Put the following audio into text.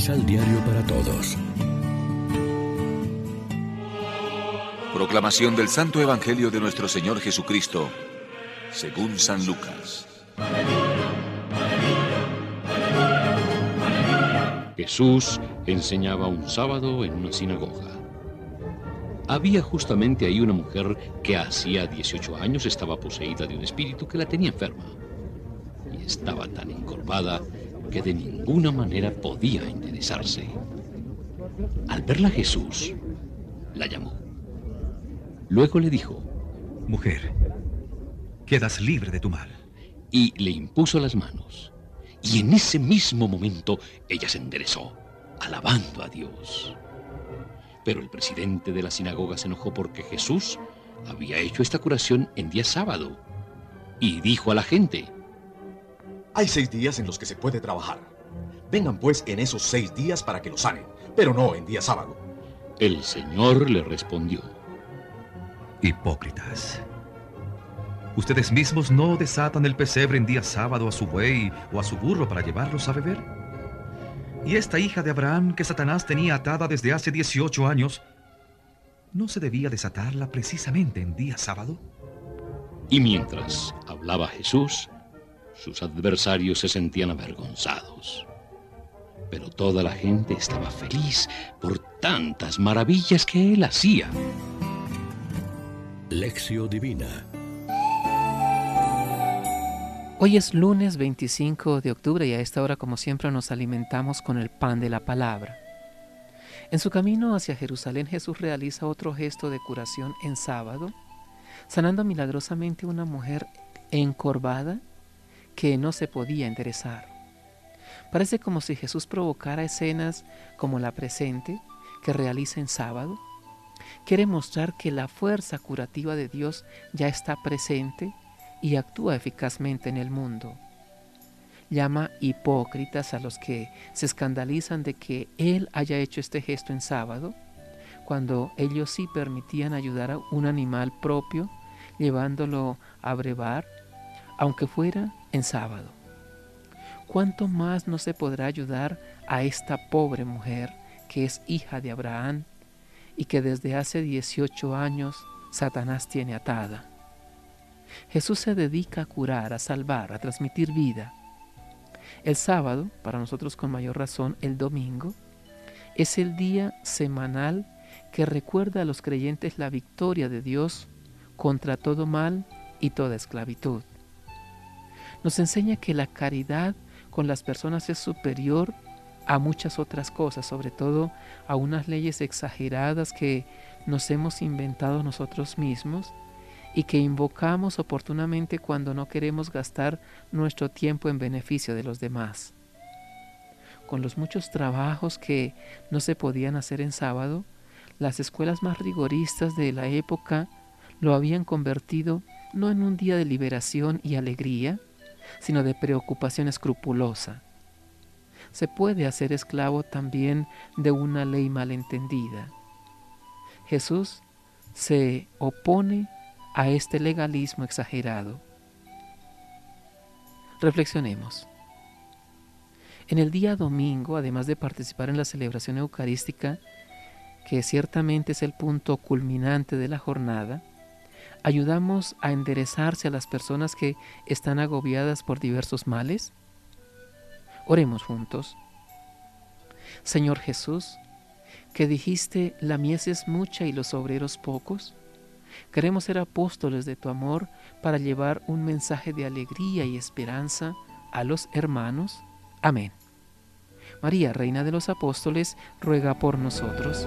misal diario para todos. Proclamación del Santo Evangelio de nuestro Señor Jesucristo, según San Lucas. Jesús enseñaba un sábado en una sinagoga. Había justamente ahí una mujer que hacía 18 años estaba poseída de un espíritu que la tenía enferma. Y estaba tan encorvada que de ninguna manera podía enderezarse. Al verla Jesús, la llamó. Luego le dijo, Mujer, quedas libre de tu mal. Y le impuso las manos. Y en ese mismo momento ella se enderezó, alabando a Dios. Pero el presidente de la sinagoga se enojó porque Jesús había hecho esta curación en día sábado. Y dijo a la gente, Hay seis días en los que se puede trabajar. Vengan pues en esos seis días para que lo sanen, pero no en día sábado. El Señor le respondió, Hipócritas. ¿Ustedes mismos no desatan el pesebre en día sábado a su buey o a su burro para llevarlos a beber? ¿Y esta hija de Abraham que Satanás tenía atada desde hace 18 años, no se debía desatarla precisamente en día sábado? Y mientras hablaba Jesús, sus adversarios se sentían avergonzados. Pero toda la gente estaba feliz por tantas maravillas que él hacía. Lección Divina Hoy es lunes 25 de octubre y a esta hora como siempre nos alimentamos con el pan de la palabra. En su camino hacia Jerusalén Jesús realiza otro gesto de curación en sábado, sanando milagrosamente a una mujer encorvada que no se podía enderezar. Parece como si Jesús provocara escenas como la presente que realiza en sábado. Quiere mostrar que la fuerza curativa de Dios ya está presente y actúa eficazmente en el mundo. Llama hipócritas a los que se escandalizan de que Él haya hecho este gesto en sábado, cuando ellos sí permitían ayudar a un animal propio, llevándolo a brevar, aunque fuera en sábado. ¿Cuánto más no se podrá ayudar a esta pobre mujer que es hija de Abraham y que desde hace 18 años Satanás tiene atada? Jesús se dedica a curar, a salvar, a transmitir vida. El sábado, para nosotros con mayor razón el domingo, es el día semanal que recuerda a los creyentes la victoria de Dios contra todo mal y toda esclavitud. Nos enseña que la caridad con las personas es superior a muchas otras cosas, sobre todo a unas leyes exageradas que nos hemos inventado nosotros mismos y que invocamos oportunamente cuando no queremos gastar nuestro tiempo en beneficio de los demás. Con los muchos trabajos que no se podían hacer en sábado, las escuelas más rigoristas de la época lo habían convertido no en un día de liberación y alegría, sino de preocupación escrupulosa. Se puede hacer esclavo también de una ley malentendida. Jesús se opone a este legalismo exagerado. Reflexionemos. En el día domingo, además de participar en la celebración eucarística, que ciertamente es el punto culminante de la jornada, ayudamos a enderezarse a las personas que están agobiadas por diversos males? Oremos juntos. Señor Jesús, que dijiste, la mies es mucha y los obreros pocos, Queremos ser apóstoles de tu amor para llevar un mensaje de alegría y esperanza a los hermanos. Amén. María, Reina de los Apóstoles, ruega por nosotros.